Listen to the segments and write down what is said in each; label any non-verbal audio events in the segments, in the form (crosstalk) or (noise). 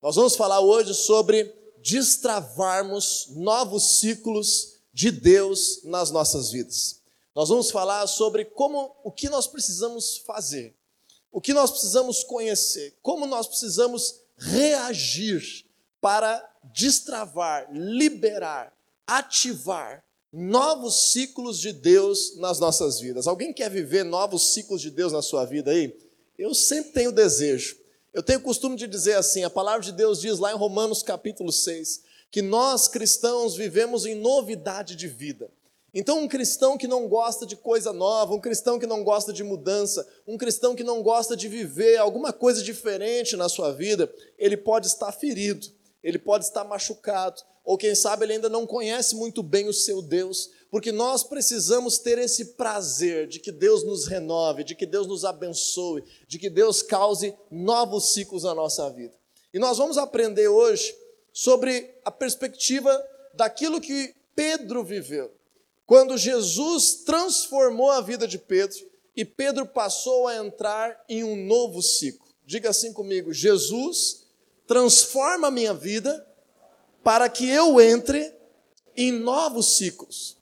Nós vamos falar hoje sobre destravarmos novos ciclos de Deus nas nossas vidas. Nós vamos falar sobre como o que nós precisamos fazer, o que nós precisamos conhecer, como nós precisamos reagir para destravar, liberar, ativar novos ciclos de Deus nas nossas vidas. Alguém quer viver novos ciclos de Deus na sua vida aí? Eu sempre tenho desejo. Eu tenho o costume de dizer assim: a palavra de Deus diz lá em Romanos capítulo 6 que nós cristãos vivemos em novidade de vida. Então, um cristão que não gosta de coisa nova, um cristão que não gosta de mudança, um cristão que não gosta de viver alguma coisa diferente na sua vida, ele pode estar ferido, ele pode estar machucado, ou quem sabe ele ainda não conhece muito bem o seu Deus, porque nós precisamos ter esse prazer de que Deus nos renove, de que Deus nos abençoe, de que Deus cause novos ciclos na nossa vida. E nós vamos aprender hoje sobre a perspectiva daquilo que Pedro viveu. Quando Jesus transformou a vida de Pedro e Pedro passou a entrar em um novo ciclo. Diga assim comigo: Jesus transforma a minha vida para que eu entre em novos ciclos.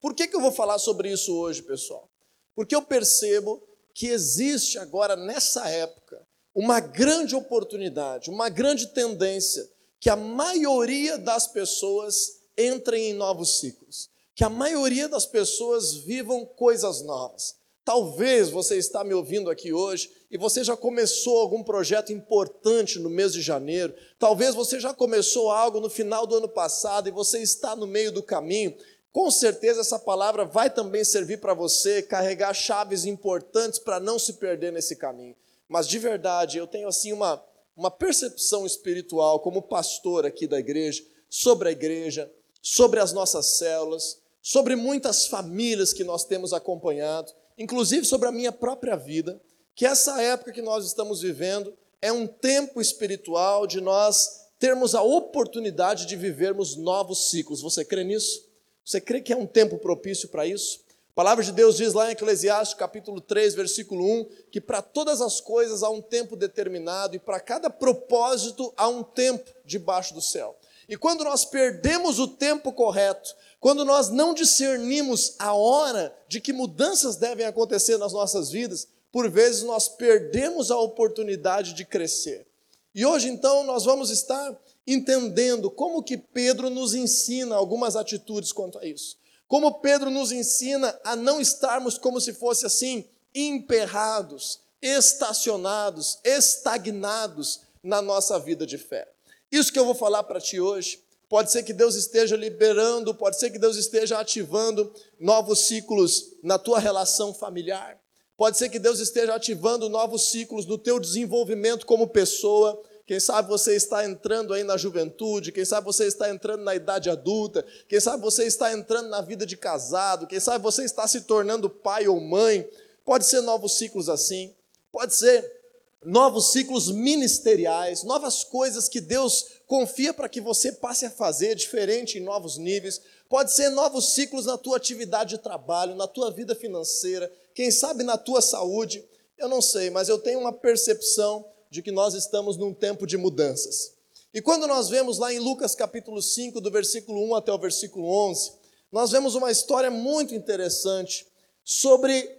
Por que, que eu vou falar sobre isso hoje, pessoal? Porque eu percebo que existe agora, nessa época, uma grande oportunidade, uma grande tendência que a maioria das pessoas entrem em novos ciclos, que a maioria das pessoas vivam coisas novas. Talvez você está me ouvindo aqui hoje e você já começou algum projeto importante no mês de janeiro, talvez você já começou algo no final do ano passado e você está no meio do caminho. Com certeza essa palavra vai também servir para você carregar chaves importantes para não se perder nesse caminho. Mas de verdade, eu tenho assim uma, uma percepção espiritual como pastor aqui da igreja, sobre a igreja, sobre as nossas células, sobre muitas famílias que nós temos acompanhado, inclusive sobre a minha própria vida que essa época que nós estamos vivendo é um tempo espiritual de nós termos a oportunidade de vivermos novos ciclos. Você crê nisso? Você crê que é um tempo propício para isso? A palavra de Deus diz lá em Eclesiastes, capítulo 3, versículo 1, que para todas as coisas há um tempo determinado e para cada propósito há um tempo debaixo do céu. E quando nós perdemos o tempo correto, quando nós não discernimos a hora de que mudanças devem acontecer nas nossas vidas, por vezes nós perdemos a oportunidade de crescer. E hoje então nós vamos estar entendendo como que Pedro nos ensina algumas atitudes quanto a isso. Como Pedro nos ensina a não estarmos como se fosse assim emperrados, estacionados, estagnados na nossa vida de fé. Isso que eu vou falar para ti hoje, pode ser que Deus esteja liberando, pode ser que Deus esteja ativando novos ciclos na tua relação familiar. Pode ser que Deus esteja ativando novos ciclos do teu desenvolvimento como pessoa. Quem sabe você está entrando aí na juventude, quem sabe você está entrando na idade adulta, quem sabe você está entrando na vida de casado, quem sabe você está se tornando pai ou mãe. Pode ser novos ciclos assim, pode ser novos ciclos ministeriais, novas coisas que Deus confia para que você passe a fazer diferente em novos níveis. Pode ser novos ciclos na tua atividade de trabalho, na tua vida financeira, quem sabe na tua saúde, eu não sei, mas eu tenho uma percepção de que nós estamos num tempo de mudanças. E quando nós vemos lá em Lucas capítulo 5, do versículo 1 até o versículo 11, nós vemos uma história muito interessante sobre,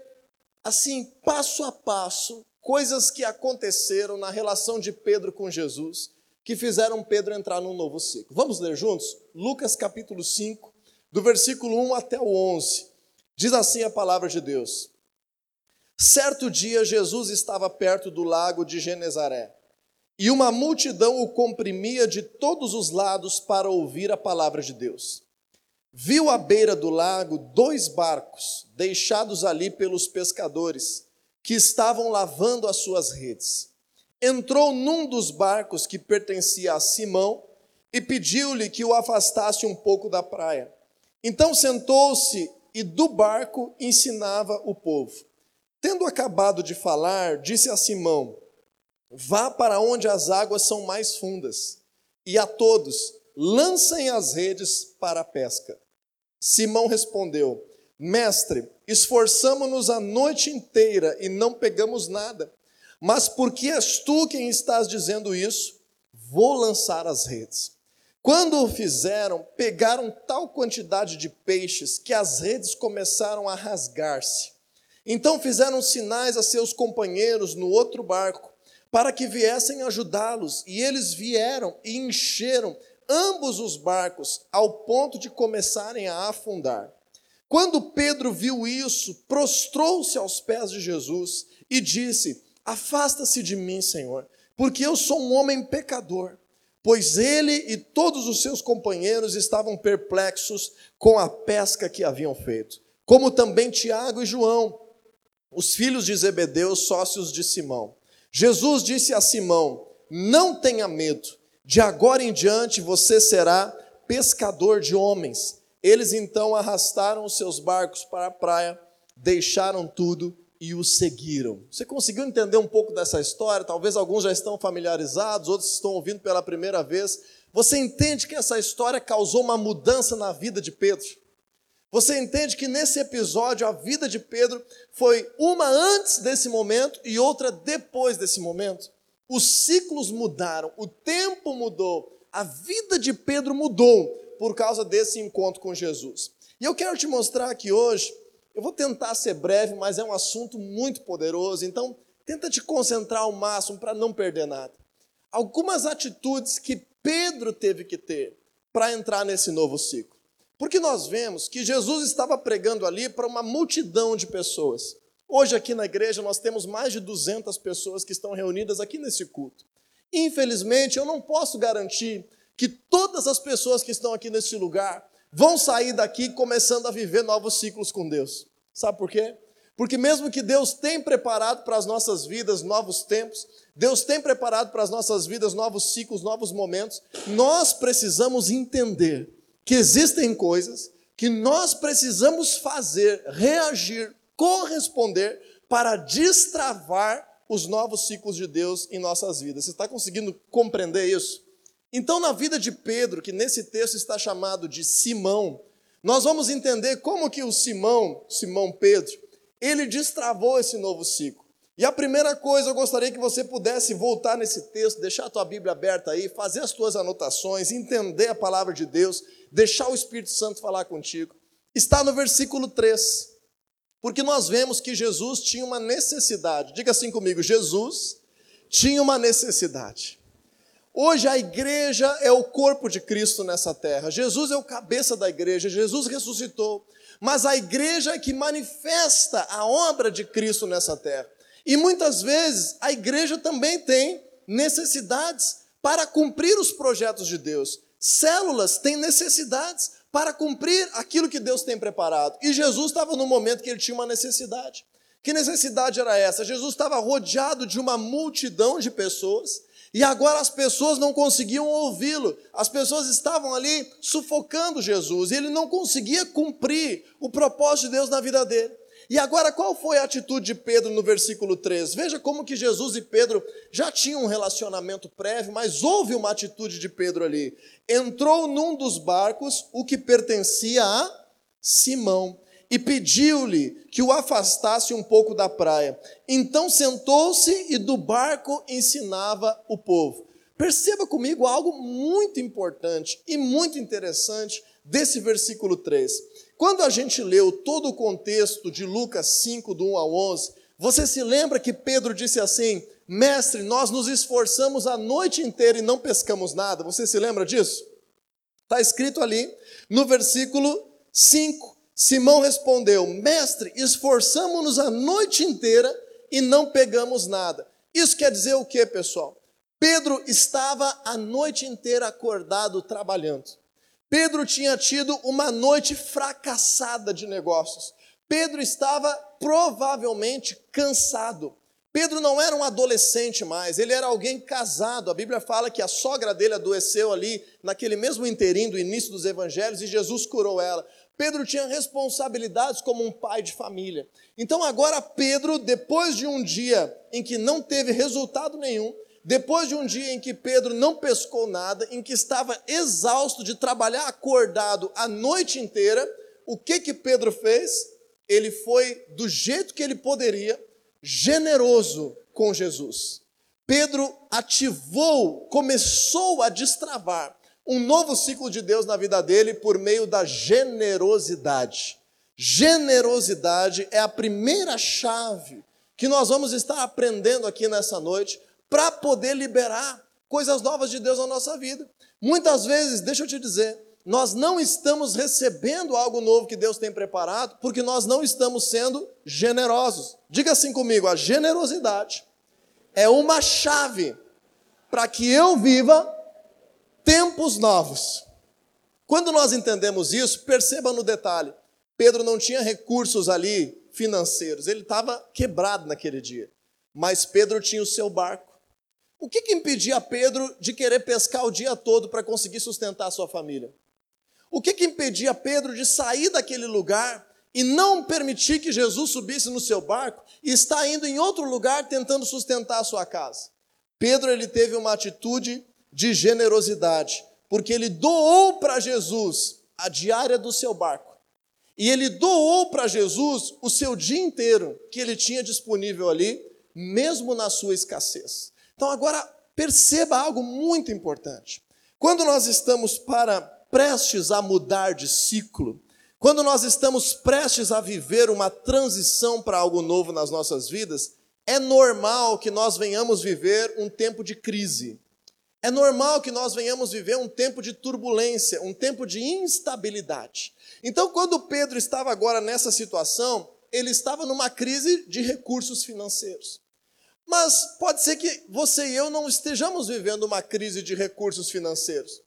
assim, passo a passo, coisas que aconteceram na relação de Pedro com Jesus, que fizeram Pedro entrar num novo ciclo. Vamos ler juntos? Lucas capítulo 5, do versículo 1 até o 11. Diz assim a palavra de Deus: Certo dia, Jesus estava perto do lago de Genezaré, e uma multidão o comprimia de todos os lados para ouvir a palavra de Deus. Viu à beira do lago dois barcos, deixados ali pelos pescadores, que estavam lavando as suas redes. Entrou num dos barcos que pertencia a Simão e pediu-lhe que o afastasse um pouco da praia. Então sentou-se e do barco ensinava o povo. Tendo acabado de falar, disse a Simão: Vá para onde as águas são mais fundas, e a todos lancem as redes para a pesca. Simão respondeu: Mestre, esforçamo-nos a noite inteira e não pegamos nada. Mas por que és tu quem estás dizendo isso? vou lançar as redes. Quando o fizeram, pegaram tal quantidade de peixes que as redes começaram a rasgar-se. Então fizeram sinais a seus companheiros no outro barco, para que viessem ajudá-los, e eles vieram e encheram ambos os barcos, ao ponto de começarem a afundar. Quando Pedro viu isso, prostrou-se aos pés de Jesus e disse: Afasta-se de mim, Senhor, porque eu sou um homem pecador. Pois ele e todos os seus companheiros estavam perplexos com a pesca que haviam feito, como também Tiago e João, os filhos de Zebedeu, sócios de Simão. Jesus disse a Simão: Não tenha medo, de agora em diante você será pescador de homens. Eles então arrastaram os seus barcos para a praia, deixaram tudo e o seguiram. Você conseguiu entender um pouco dessa história? Talvez alguns já estão familiarizados, outros estão ouvindo pela primeira vez. Você entende que essa história causou uma mudança na vida de Pedro? Você entende que nesse episódio a vida de Pedro foi uma antes desse momento e outra depois desse momento? Os ciclos mudaram, o tempo mudou, a vida de Pedro mudou por causa desse encontro com Jesus. E eu quero te mostrar aqui hoje eu vou tentar ser breve, mas é um assunto muito poderoso, então tenta te concentrar ao máximo para não perder nada. Algumas atitudes que Pedro teve que ter para entrar nesse novo ciclo. Porque nós vemos que Jesus estava pregando ali para uma multidão de pessoas. Hoje aqui na igreja nós temos mais de 200 pessoas que estão reunidas aqui nesse culto. Infelizmente, eu não posso garantir que todas as pessoas que estão aqui nesse lugar vão sair daqui começando a viver novos ciclos com Deus. Sabe por quê? Porque mesmo que Deus tem preparado para as nossas vidas novos tempos, Deus tem preparado para as nossas vidas novos ciclos, novos momentos, nós precisamos entender que existem coisas que nós precisamos fazer, reagir, corresponder para destravar os novos ciclos de Deus em nossas vidas. Você está conseguindo compreender isso? Então, na vida de Pedro, que nesse texto está chamado de Simão, nós vamos entender como que o Simão, Simão Pedro, ele destravou esse novo ciclo. E a primeira coisa, eu gostaria que você pudesse voltar nesse texto, deixar a tua Bíblia aberta aí, fazer as tuas anotações, entender a palavra de Deus, deixar o Espírito Santo falar contigo. Está no versículo 3. Porque nós vemos que Jesus tinha uma necessidade. Diga assim comigo: Jesus tinha uma necessidade. Hoje a igreja é o corpo de Cristo nessa terra. Jesus é o cabeça da igreja, Jesus ressuscitou. Mas a igreja é que manifesta a obra de Cristo nessa terra. E muitas vezes a igreja também tem necessidades para cumprir os projetos de Deus. Células têm necessidades para cumprir aquilo que Deus tem preparado. E Jesus estava no momento que ele tinha uma necessidade. Que necessidade era essa? Jesus estava rodeado de uma multidão de pessoas e agora as pessoas não conseguiam ouvi-lo, as pessoas estavam ali sufocando Jesus, e ele não conseguia cumprir o propósito de Deus na vida dele. E agora, qual foi a atitude de Pedro no versículo 3? Veja como que Jesus e Pedro já tinham um relacionamento prévio, mas houve uma atitude de Pedro ali. Entrou num dos barcos, o que pertencia a Simão, e pediu-lhe que o afastasse um pouco da praia. Então sentou-se e do barco ensinava o povo. Perceba comigo algo muito importante e muito interessante desse versículo 3. Quando a gente leu todo o contexto de Lucas 5, do 1 ao 11, você se lembra que Pedro disse assim: Mestre, nós nos esforçamos a noite inteira e não pescamos nada. Você se lembra disso? Está escrito ali no versículo 5. Simão respondeu: Mestre, esforçamos-nos a noite inteira e não pegamos nada. Isso quer dizer o que, pessoal? Pedro estava a noite inteira acordado trabalhando. Pedro tinha tido uma noite fracassada de negócios. Pedro estava provavelmente cansado. Pedro não era um adolescente mais, ele era alguém casado. A Bíblia fala que a sogra dele adoeceu ali, naquele mesmo inteirinho do início dos evangelhos, e Jesus curou ela. Pedro tinha responsabilidades como um pai de família. Então, agora, Pedro, depois de um dia em que não teve resultado nenhum, depois de um dia em que Pedro não pescou nada, em que estava exausto de trabalhar acordado a noite inteira, o que que Pedro fez? Ele foi do jeito que ele poderia, generoso com Jesus. Pedro ativou, começou a destravar um novo ciclo de Deus na vida dele por meio da generosidade. Generosidade é a primeira chave que nós vamos estar aprendendo aqui nessa noite para poder liberar coisas novas de Deus na nossa vida. Muitas vezes, deixa eu te dizer, nós não estamos recebendo algo novo que Deus tem preparado porque nós não estamos sendo generosos. Diga assim comigo: a generosidade é uma chave para que eu viva tempos novos. Quando nós entendemos isso, perceba no detalhe: Pedro não tinha recursos ali financeiros, ele estava quebrado naquele dia, mas Pedro tinha o seu barco. O que, que impedia Pedro de querer pescar o dia todo para conseguir sustentar a sua família? O que, que impedia Pedro de sair daquele lugar e não permitir que Jesus subisse no seu barco e estar indo em outro lugar tentando sustentar a sua casa? Pedro ele teve uma atitude de generosidade, porque ele doou para Jesus a diária do seu barco. E ele doou para Jesus o seu dia inteiro que ele tinha disponível ali, mesmo na sua escassez. Então agora perceba algo muito importante. Quando nós estamos para prestes a mudar de ciclo, quando nós estamos prestes a viver uma transição para algo novo nas nossas vidas, é normal que nós venhamos viver um tempo de crise. É normal que nós venhamos viver um tempo de turbulência, um tempo de instabilidade. Então, quando Pedro estava agora nessa situação, ele estava numa crise de recursos financeiros. Mas pode ser que você e eu não estejamos vivendo uma crise de recursos financeiros.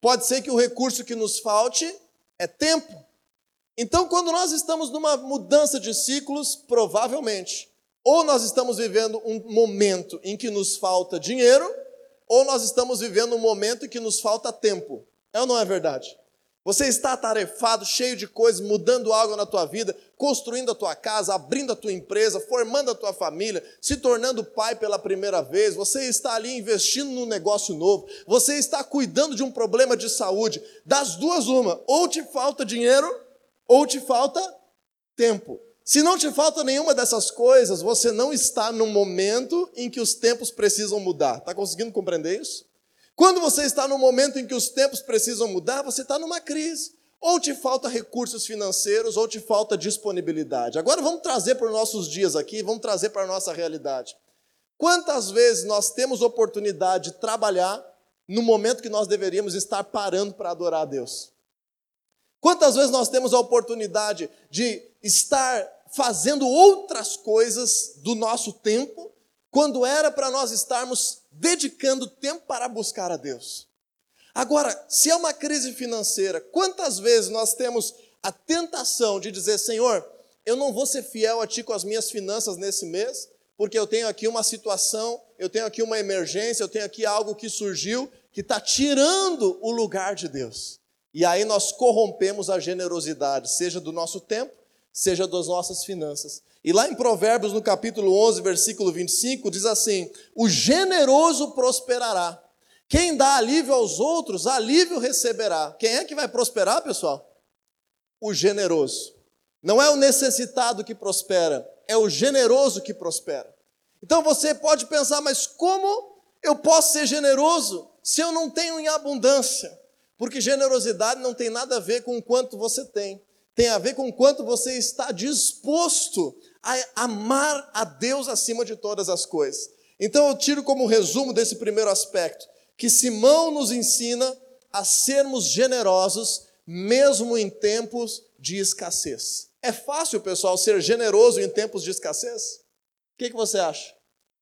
Pode ser que o recurso que nos falte é tempo. Então, quando nós estamos numa mudança de ciclos, provavelmente, ou nós estamos vivendo um momento em que nos falta dinheiro, ou nós estamos vivendo um momento em que nos falta tempo. É ou não é verdade? Você está atarefado, cheio de coisas, mudando algo na tua vida, construindo a tua casa, abrindo a tua empresa, formando a tua família, se tornando pai pela primeira vez. Você está ali investindo num negócio novo. Você está cuidando de um problema de saúde. Das duas, uma: ou te falta dinheiro, ou te falta tempo. Se não te falta nenhuma dessas coisas, você não está no momento em que os tempos precisam mudar. Está conseguindo compreender isso? Quando você está no momento em que os tempos precisam mudar, você está numa crise. Ou te falta recursos financeiros, ou te falta disponibilidade. Agora vamos trazer para os nossos dias aqui, vamos trazer para a nossa realidade. Quantas vezes nós temos oportunidade de trabalhar no momento que nós deveríamos estar parando para adorar a Deus? Quantas vezes nós temos a oportunidade de estar fazendo outras coisas do nosso tempo, quando era para nós estarmos dedicando tempo para buscar a Deus. Agora, se é uma crise financeira, quantas vezes nós temos a tentação de dizer, Senhor, eu não vou ser fiel a Ti com as minhas finanças nesse mês, porque eu tenho aqui uma situação, eu tenho aqui uma emergência, eu tenho aqui algo que surgiu que está tirando o lugar de Deus. E aí nós corrompemos a generosidade, seja do nosso tempo, seja das nossas finanças. E lá em Provérbios, no capítulo 11, versículo 25, diz assim: O generoso prosperará. Quem dá alívio aos outros, alívio receberá. Quem é que vai prosperar, pessoal? O generoso. Não é o necessitado que prospera, é o generoso que prospera. Então você pode pensar, mas como eu posso ser generoso se eu não tenho em abundância? Porque generosidade não tem nada a ver com o quanto você tem tem a ver com quanto você está disposto a amar a Deus acima de todas as coisas. Então eu tiro como resumo desse primeiro aspecto que Simão nos ensina a sermos generosos mesmo em tempos de escassez. É fácil, pessoal, ser generoso em tempos de escassez? O que, que você acha?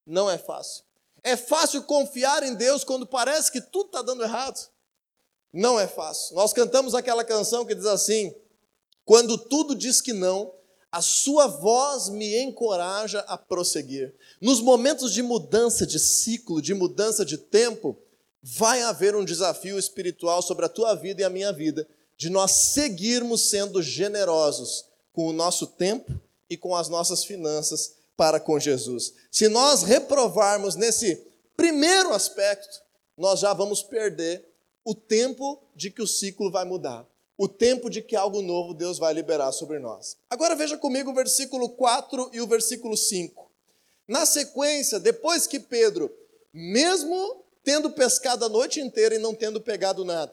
Não é fácil. É fácil confiar em Deus quando parece que tudo está dando errado? Não é fácil. Nós cantamos aquela canção que diz assim: quando tudo diz que não, a sua voz me encoraja a prosseguir. Nos momentos de mudança de ciclo, de mudança de tempo, vai haver um desafio espiritual sobre a tua vida e a minha vida, de nós seguirmos sendo generosos com o nosso tempo e com as nossas finanças para com Jesus. Se nós reprovarmos nesse primeiro aspecto, nós já vamos perder o tempo de que o ciclo vai mudar o tempo de que algo novo Deus vai liberar sobre nós. Agora veja comigo o versículo 4 e o versículo 5. Na sequência, depois que Pedro mesmo tendo pescado a noite inteira e não tendo pegado nada.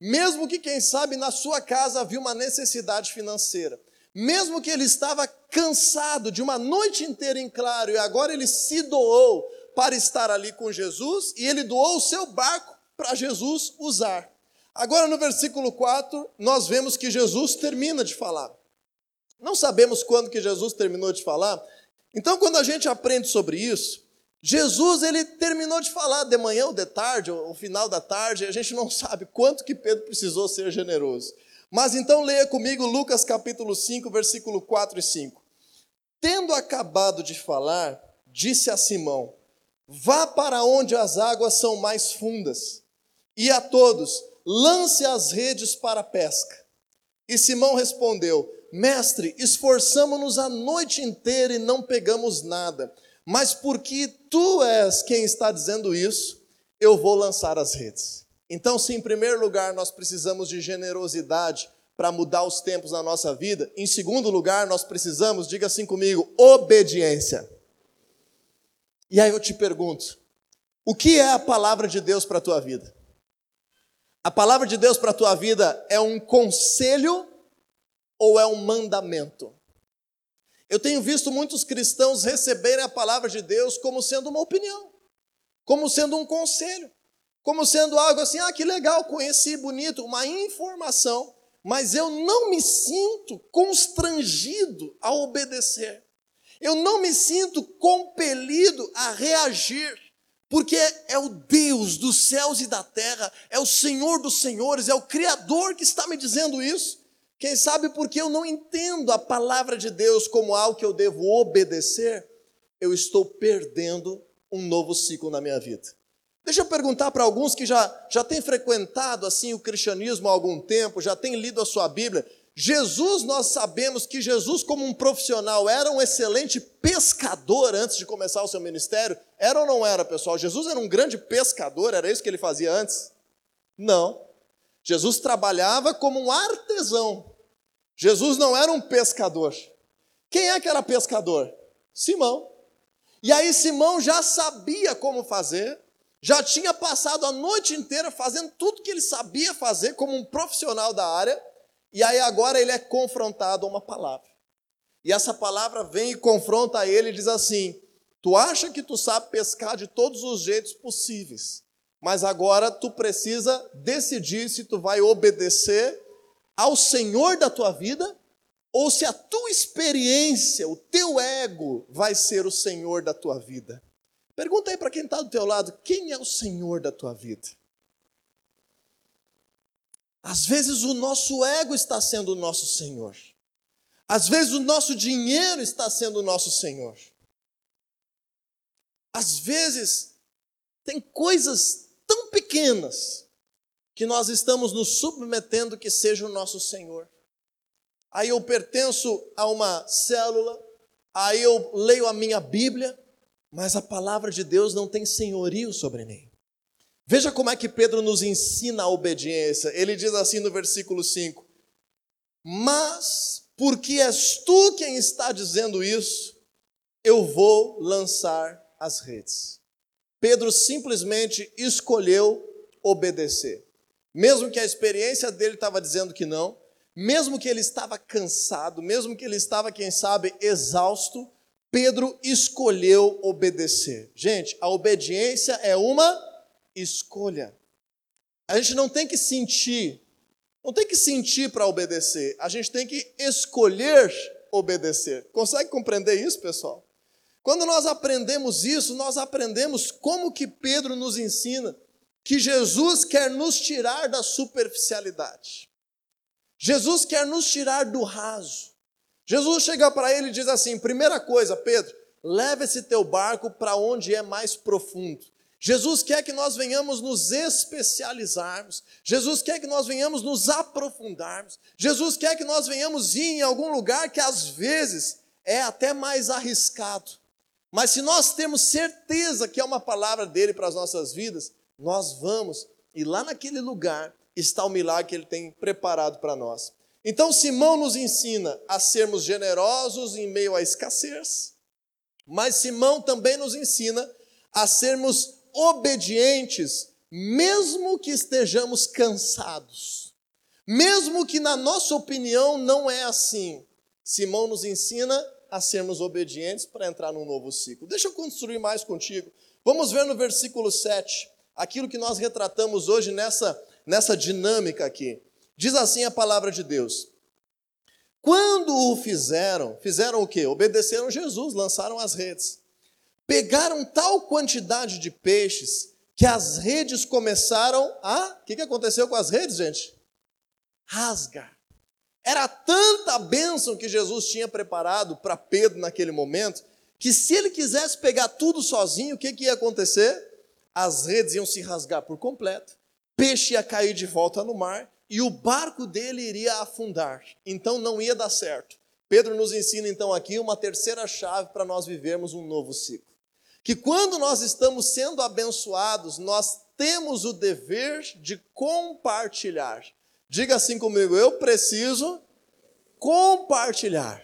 Mesmo que, quem sabe, na sua casa havia uma necessidade financeira. Mesmo que ele estava cansado de uma noite inteira em claro e agora ele se doou para estar ali com Jesus e ele doou o seu barco para Jesus usar. Agora no versículo 4, nós vemos que Jesus termina de falar. Não sabemos quando que Jesus terminou de falar. Então, quando a gente aprende sobre isso, Jesus ele terminou de falar de manhã ou de tarde, ou final da tarde, a gente não (laughs) sabe quanto que Pedro precisou ser generoso. Mas então leia comigo Lucas capítulo 5, versículo 4 e 5. Tendo acabado de falar, disse a Simão: Vá para onde as águas são mais fundas, e a todos lance as redes para a pesca. E Simão respondeu: Mestre, esforçamo-nos a noite inteira e não pegamos nada, mas porque tu és quem está dizendo isso, eu vou lançar as redes. Então, se em primeiro lugar nós precisamos de generosidade para mudar os tempos na nossa vida, em segundo lugar nós precisamos, diga assim comigo, obediência. E aí eu te pergunto, o que é a palavra de Deus para a tua vida? A palavra de Deus para a tua vida é um conselho ou é um mandamento? Eu tenho visto muitos cristãos receberem a palavra de Deus como sendo uma opinião, como sendo um conselho, como sendo algo assim, ah, que legal, conheci, bonito, uma informação, mas eu não me sinto constrangido a obedecer. Eu não me sinto compelido a reagir, porque é o Deus dos céus e da terra, é o Senhor dos senhores, é o Criador que está me dizendo isso. Quem sabe porque eu não entendo a palavra de Deus como algo que eu devo obedecer, eu estou perdendo um novo ciclo na minha vida. Deixa eu perguntar para alguns que já, já têm frequentado assim o cristianismo há algum tempo, já têm lido a sua Bíblia. Jesus, nós sabemos que Jesus, como um profissional, era um excelente pescador antes de começar o seu ministério. Era ou não era, pessoal? Jesus era um grande pescador, era isso que ele fazia antes? Não. Jesus trabalhava como um artesão. Jesus não era um pescador. Quem é que era pescador? Simão. E aí Simão já sabia como fazer, já tinha passado a noite inteira fazendo tudo que ele sabia fazer como um profissional da área, e aí agora ele é confrontado a uma palavra. E essa palavra vem e confronta ele e diz assim: Tu acha que tu sabe pescar de todos os jeitos possíveis, mas agora tu precisa decidir se tu vai obedecer ao Senhor da tua vida ou se a tua experiência, o teu ego vai ser o Senhor da tua vida. Pergunta aí para quem está do teu lado, quem é o Senhor da tua vida? Às vezes o nosso ego está sendo o nosso Senhor. Às vezes o nosso dinheiro está sendo o nosso Senhor. Às vezes tem coisas tão pequenas que nós estamos nos submetendo que seja o nosso Senhor. Aí eu pertenço a uma célula, aí eu leio a minha Bíblia, mas a palavra de Deus não tem senhorio sobre mim. Veja como é que Pedro nos ensina a obediência. Ele diz assim no versículo 5: Mas porque és tu quem está dizendo isso, eu vou lançar as redes. Pedro simplesmente escolheu obedecer. Mesmo que a experiência dele estava dizendo que não, mesmo que ele estava cansado, mesmo que ele estava, quem sabe, exausto, Pedro escolheu obedecer. Gente, a obediência é uma escolha. A gente não tem que sentir, não tem que sentir para obedecer, a gente tem que escolher obedecer. Consegue compreender isso, pessoal? Quando nós aprendemos isso, nós aprendemos como que Pedro nos ensina que Jesus quer nos tirar da superficialidade. Jesus quer nos tirar do raso. Jesus chega para ele e diz assim: primeira coisa, Pedro, leva esse teu barco para onde é mais profundo. Jesus quer que nós venhamos nos especializarmos. Jesus quer que nós venhamos nos aprofundarmos. Jesus quer que nós venhamos ir em algum lugar que às vezes é até mais arriscado. Mas se nós temos certeza que é uma palavra dele para as nossas vidas, nós vamos e lá naquele lugar está o milagre que ele tem preparado para nós. Então Simão nos ensina a sermos generosos em meio à escassez, mas Simão também nos ensina a sermos obedientes, mesmo que estejamos cansados. Mesmo que na nossa opinião não é assim. Simão nos ensina a sermos obedientes para entrar num novo ciclo. Deixa eu construir mais contigo. Vamos ver no versículo 7, aquilo que nós retratamos hoje nessa, nessa dinâmica aqui. Diz assim a palavra de Deus: quando o fizeram, fizeram o quê? Obedeceram Jesus, lançaram as redes. Pegaram tal quantidade de peixes que as redes começaram a. O que, aconteceu com as redes, gente? Rasgar. Era tanta bênção que Jesus tinha preparado para Pedro naquele momento, que se ele quisesse pegar tudo sozinho, o que, que ia acontecer? As redes iam se rasgar por completo, peixe ia cair de volta no mar e o barco dele iria afundar. Então não ia dar certo. Pedro nos ensina então aqui uma terceira chave para nós vivermos um novo ciclo. Que quando nós estamos sendo abençoados, nós temos o dever de compartilhar. Diga assim comigo, eu preciso compartilhar.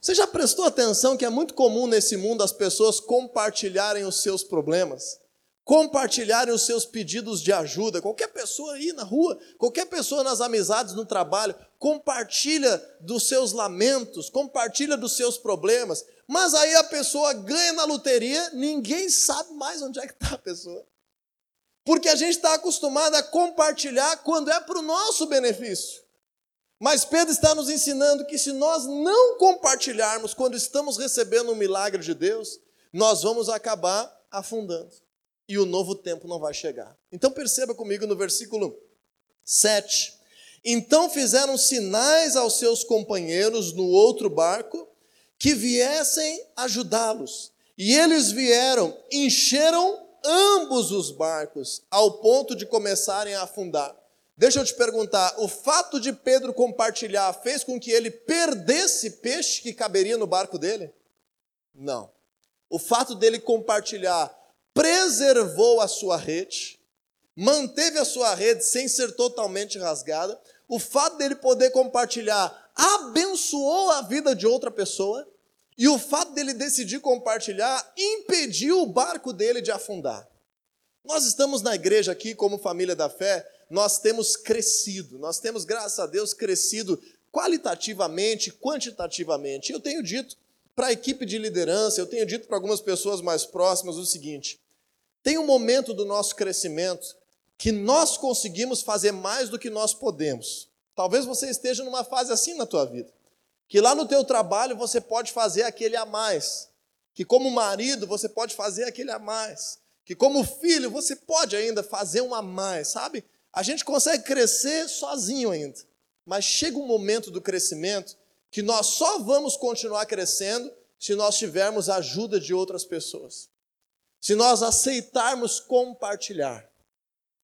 Você já prestou atenção que é muito comum nesse mundo as pessoas compartilharem os seus problemas? compartilharem os seus pedidos de ajuda. Qualquer pessoa aí na rua, qualquer pessoa nas amizades, no trabalho, compartilha dos seus lamentos, compartilha dos seus problemas. Mas aí a pessoa ganha na loteria, ninguém sabe mais onde é que está a pessoa. Porque a gente está acostumado a compartilhar quando é para o nosso benefício. Mas Pedro está nos ensinando que se nós não compartilharmos quando estamos recebendo um milagre de Deus, nós vamos acabar afundando e o novo tempo não vai chegar. Então perceba comigo no versículo 7. Então fizeram sinais aos seus companheiros no outro barco que viessem ajudá-los. E eles vieram, encheram ambos os barcos, ao ponto de começarem a afundar. Deixa eu te perguntar: o fato de Pedro compartilhar fez com que ele perdesse peixe que caberia no barco dele? Não. O fato dele compartilhar preservou a sua rede, manteve a sua rede sem ser totalmente rasgada. O fato dele poder compartilhar abençoou a vida de outra pessoa. E o fato dele decidir compartilhar impediu o barco dele de afundar. Nós estamos na igreja aqui, como família da fé, nós temos crescido, nós temos, graças a Deus, crescido qualitativamente, quantitativamente. Eu tenho dito para a equipe de liderança, eu tenho dito para algumas pessoas mais próximas o seguinte: tem um momento do nosso crescimento que nós conseguimos fazer mais do que nós podemos. Talvez você esteja numa fase assim na tua vida, que lá no teu trabalho você pode fazer aquele a mais, que como marido você pode fazer aquele a mais, que como filho você pode ainda fazer um a mais, sabe? A gente consegue crescer sozinho ainda, mas chega um momento do crescimento que nós só vamos continuar crescendo se nós tivermos a ajuda de outras pessoas se nós aceitarmos compartilhar.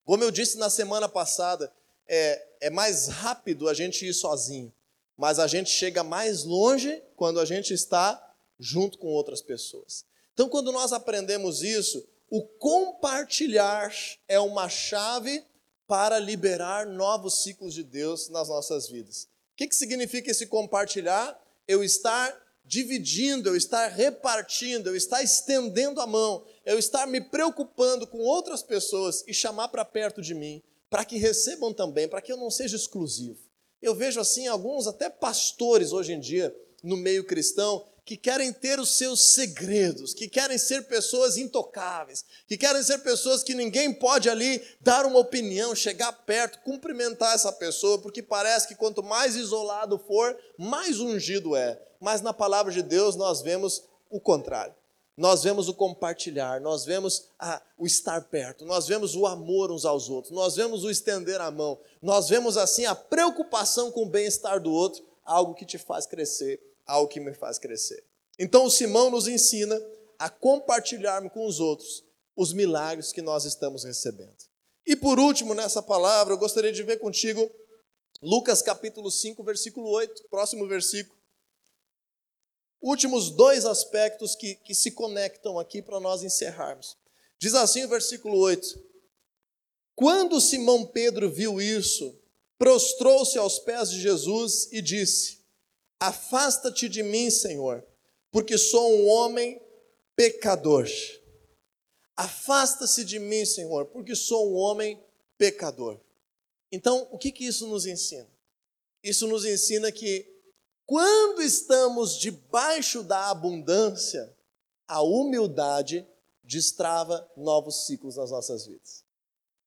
Como eu disse na semana passada, é, é mais rápido a gente ir sozinho, mas a gente chega mais longe quando a gente está junto com outras pessoas. Então, quando nós aprendemos isso, o compartilhar é uma chave para liberar novos ciclos de Deus nas nossas vidas. O que, que significa esse compartilhar? Eu estar dividindo, eu estar repartindo, eu estar estendendo a mão, eu estar me preocupando com outras pessoas e chamar para perto de mim, para que recebam também, para que eu não seja exclusivo. Eu vejo assim alguns até pastores hoje em dia no meio cristão que querem ter os seus segredos, que querem ser pessoas intocáveis, que querem ser pessoas que ninguém pode ali dar uma opinião, chegar perto, cumprimentar essa pessoa, porque parece que quanto mais isolado for, mais ungido é. Mas na palavra de Deus nós vemos o contrário nós vemos o compartilhar, nós vemos a, o estar perto, nós vemos o amor uns aos outros, nós vemos o estender a mão, nós vemos assim a preocupação com o bem-estar do outro, algo que te faz crescer, algo que me faz crescer. Então o Simão nos ensina a compartilhar com os outros os milagres que nós estamos recebendo. E por último, nessa palavra, eu gostaria de ver contigo Lucas capítulo 5, versículo 8, próximo versículo últimos dois aspectos que, que se conectam aqui para nós encerrarmos. Diz assim o versículo 8: Quando Simão Pedro viu isso, prostrou-se aos pés de Jesus e disse: Afasta-te de mim, Senhor, porque sou um homem pecador. Afasta-se de mim, Senhor, porque sou um homem pecador. Então, o que, que isso nos ensina? Isso nos ensina que quando estamos debaixo da abundância, a humildade destrava novos ciclos nas nossas vidas.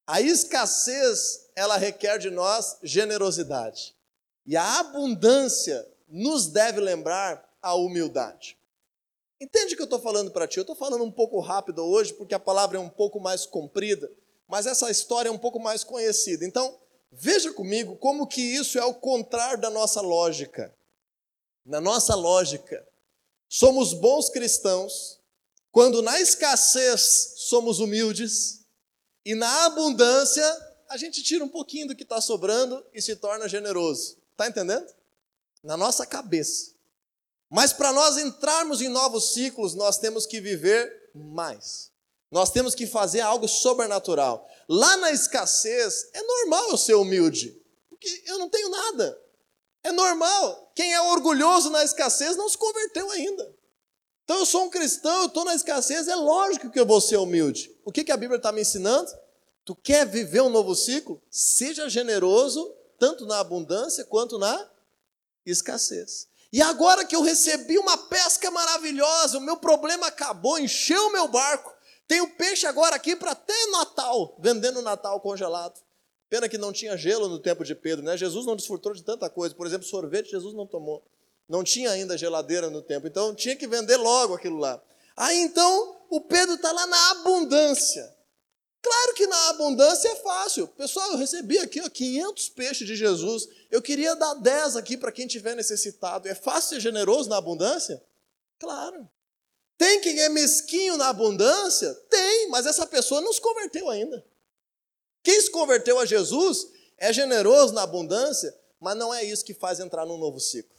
A escassez, ela requer de nós generosidade. E a abundância nos deve lembrar a humildade. Entende o que eu estou falando para ti? Eu estou falando um pouco rápido hoje, porque a palavra é um pouco mais comprida, mas essa história é um pouco mais conhecida. Então, veja comigo como que isso é o contrário da nossa lógica. Na nossa lógica, somos bons cristãos quando na escassez somos humildes e na abundância a gente tira um pouquinho do que está sobrando e se torna generoso. Está entendendo? Na nossa cabeça. Mas para nós entrarmos em novos ciclos, nós temos que viver mais. Nós temos que fazer algo sobrenatural. Lá na escassez, é normal eu ser humilde, porque eu não tenho nada. É normal. Quem é orgulhoso na escassez não se converteu ainda. Então eu sou um cristão, eu estou na escassez, é lógico que eu vou ser humilde. O que, que a Bíblia está me ensinando? Tu quer viver um novo ciclo? Seja generoso, tanto na abundância quanto na escassez. E agora que eu recebi uma pesca maravilhosa, o meu problema acabou, encheu o meu barco. Tenho peixe agora aqui para até Natal, vendendo Natal congelado. Pena que não tinha gelo no tempo de Pedro, né? Jesus não desfrutou de tanta coisa. Por exemplo, sorvete, Jesus não tomou. Não tinha ainda geladeira no tempo, então tinha que vender logo aquilo lá. Aí então o Pedro está lá na abundância. Claro que na abundância é fácil. Pessoal, eu recebi aqui ó, 500 peixes de Jesus. Eu queria dar 10 aqui para quem tiver necessitado. É fácil ser generoso na abundância? Claro. Tem quem é mesquinho na abundância? Tem, mas essa pessoa não se converteu ainda. Quem se converteu a Jesus é generoso na abundância, mas não é isso que faz entrar num novo ciclo.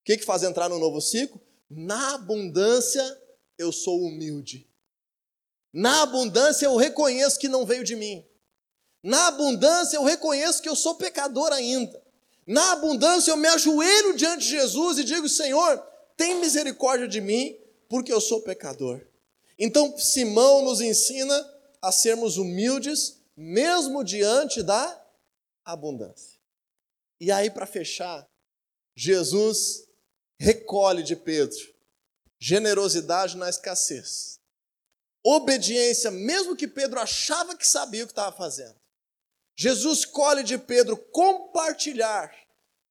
O que, que faz entrar num novo ciclo? Na abundância eu sou humilde. Na abundância eu reconheço que não veio de mim. Na abundância eu reconheço que eu sou pecador ainda. Na abundância eu me ajoelho diante de Jesus e digo: Senhor, tem misericórdia de mim, porque eu sou pecador. Então Simão nos ensina a sermos humildes mesmo diante da abundância. E aí, para fechar, Jesus recolhe de Pedro generosidade na escassez, obediência, mesmo que Pedro achava que sabia o que estava fazendo. Jesus colhe de Pedro compartilhar,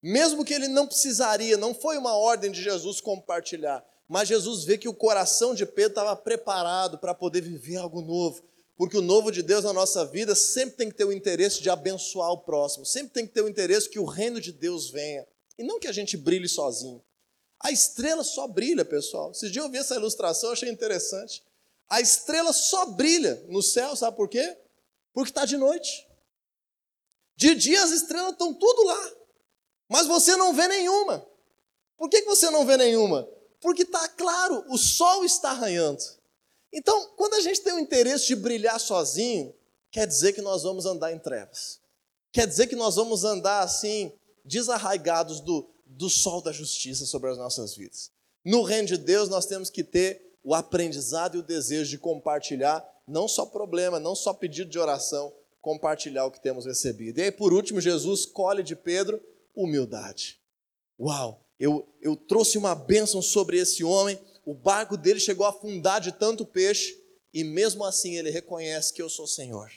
mesmo que ele não precisaria, não foi uma ordem de Jesus compartilhar, mas Jesus vê que o coração de Pedro estava preparado para poder viver algo novo, porque o novo de Deus na nossa vida sempre tem que ter o interesse de abençoar o próximo, sempre tem que ter o interesse que o reino de Deus venha, e não que a gente brilhe sozinho. A estrela só brilha, pessoal. Esses dias eu vi essa ilustração, achei interessante. A estrela só brilha no céu, sabe por quê? Porque está de noite. De dia as estrelas estão tudo lá, mas você não vê nenhuma. Por que você não vê nenhuma? Porque está claro, o sol está arranhando. Então, quando a gente tem o interesse de brilhar sozinho, quer dizer que nós vamos andar em trevas. Quer dizer que nós vamos andar assim, desarraigados do, do sol da justiça sobre as nossas vidas. No reino de Deus, nós temos que ter o aprendizado e o desejo de compartilhar, não só problema, não só pedido de oração, compartilhar o que temos recebido. E aí, por último, Jesus colhe de Pedro humildade. Uau! Eu, eu trouxe uma bênção sobre esse homem o barco dele chegou a afundar de tanto peixe, e mesmo assim ele reconhece que eu sou Senhor.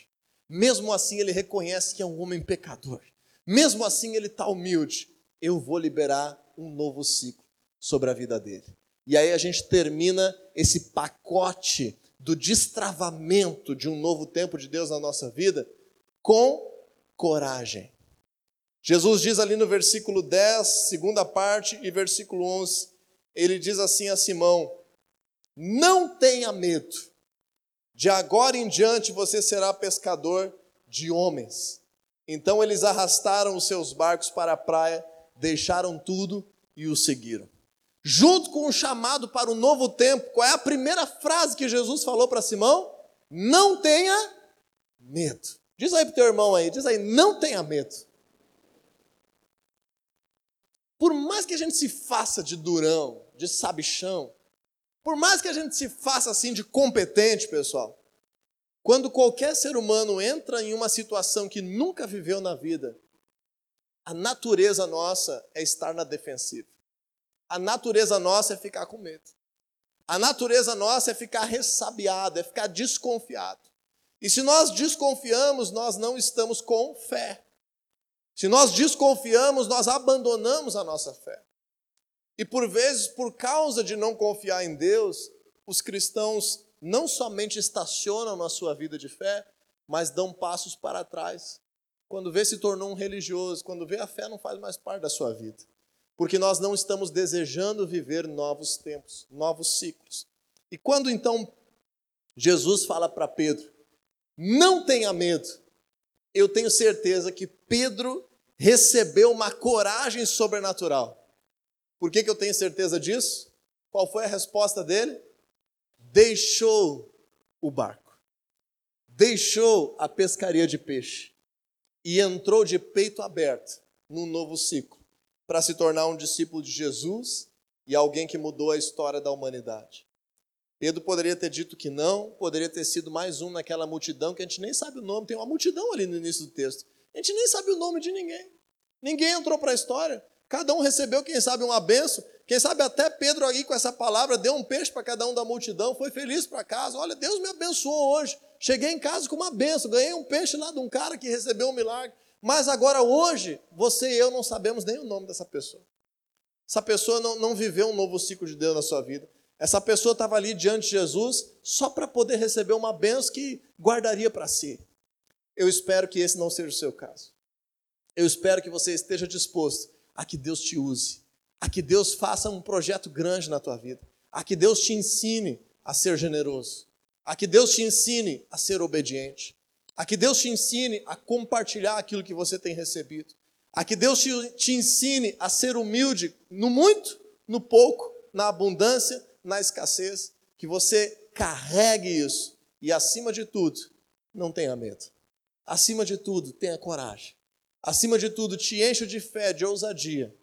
Mesmo assim ele reconhece que é um homem pecador. Mesmo assim ele está humilde. Eu vou liberar um novo ciclo sobre a vida dele. E aí a gente termina esse pacote do destravamento de um novo tempo de Deus na nossa vida com coragem. Jesus diz ali no versículo 10, segunda parte, e versículo 11: ele diz assim a Simão: Não tenha medo, de agora em diante você será pescador de homens. Então eles arrastaram os seus barcos para a praia, deixaram tudo e o seguiram. Junto com o chamado para o novo tempo, qual é a primeira frase que Jesus falou para Simão? Não tenha medo. Diz aí para o teu irmão aí, diz aí, não tenha medo. Por mais que a gente se faça de durão, de sabichão, por mais que a gente se faça assim de competente, pessoal, Quando qualquer ser humano entra em uma situação que nunca viveu na vida, a natureza nossa é estar na defensiva. A natureza nossa é ficar com medo. A natureza nossa é ficar ressabiado, é ficar desconfiado. E se nós desconfiamos, nós não estamos com fé. Se nós desconfiamos, nós abandonamos a nossa fé. E por vezes, por causa de não confiar em Deus, os cristãos não somente estacionam na sua vida de fé, mas dão passos para trás. Quando vê se tornou um religioso, quando vê a fé não faz mais parte da sua vida. Porque nós não estamos desejando viver novos tempos, novos ciclos. E quando então Jesus fala para Pedro: "Não tenha medo", eu tenho certeza que Pedro recebeu uma coragem sobrenatural. Por que, que eu tenho certeza disso? Qual foi a resposta dele? deixou o barco, deixou a pescaria de peixe e entrou de peito aberto num novo ciclo para se tornar um discípulo de Jesus e alguém que mudou a história da humanidade. Pedro poderia ter dito que não, poderia ter sido mais um naquela multidão que a gente nem sabe o nome, tem uma multidão ali no início do texto. A gente nem sabe o nome de ninguém. Ninguém entrou para a história. Cada um recebeu, quem sabe, uma benção. Quem sabe até Pedro aí com essa palavra deu um peixe para cada um da multidão, foi feliz para casa. Olha, Deus me abençoou hoje. Cheguei em casa com uma benção, ganhei um peixe lá de um cara que recebeu um milagre. Mas agora hoje, você e eu não sabemos nem o nome dessa pessoa. Essa pessoa não, não viveu um novo ciclo de Deus na sua vida. Essa pessoa estava ali diante de Jesus só para poder receber uma benção que guardaria para si. Eu espero que esse não seja o seu caso. Eu espero que você esteja disposto a que Deus te use a que Deus faça um projeto grande na tua vida, a que Deus te ensine a ser generoso, a que Deus te ensine a ser obediente, a que Deus te ensine a compartilhar aquilo que você tem recebido, a que Deus te, te ensine a ser humilde no muito, no pouco, na abundância, na escassez, que você carregue isso e, acima de tudo, não tenha medo. Acima de tudo, tenha coragem. Acima de tudo, te encha de fé, de ousadia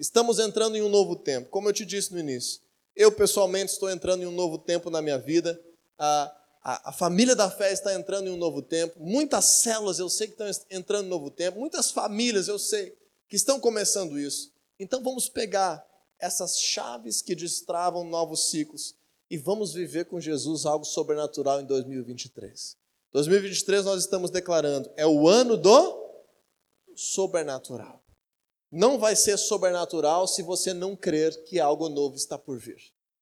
Estamos entrando em um novo tempo, como eu te disse no início. Eu, pessoalmente, estou entrando em um novo tempo na minha vida. A, a, a, família da fé está entrando em um novo tempo. Muitas células eu sei que estão entrando em um novo tempo. Muitas famílias eu sei que estão começando isso. Então vamos pegar essas chaves que destravam novos ciclos e vamos viver com Jesus algo sobrenatural em 2023. 2023 nós estamos declarando, é o ano do sobrenatural não vai ser sobrenatural se você não crer que algo novo está por vir.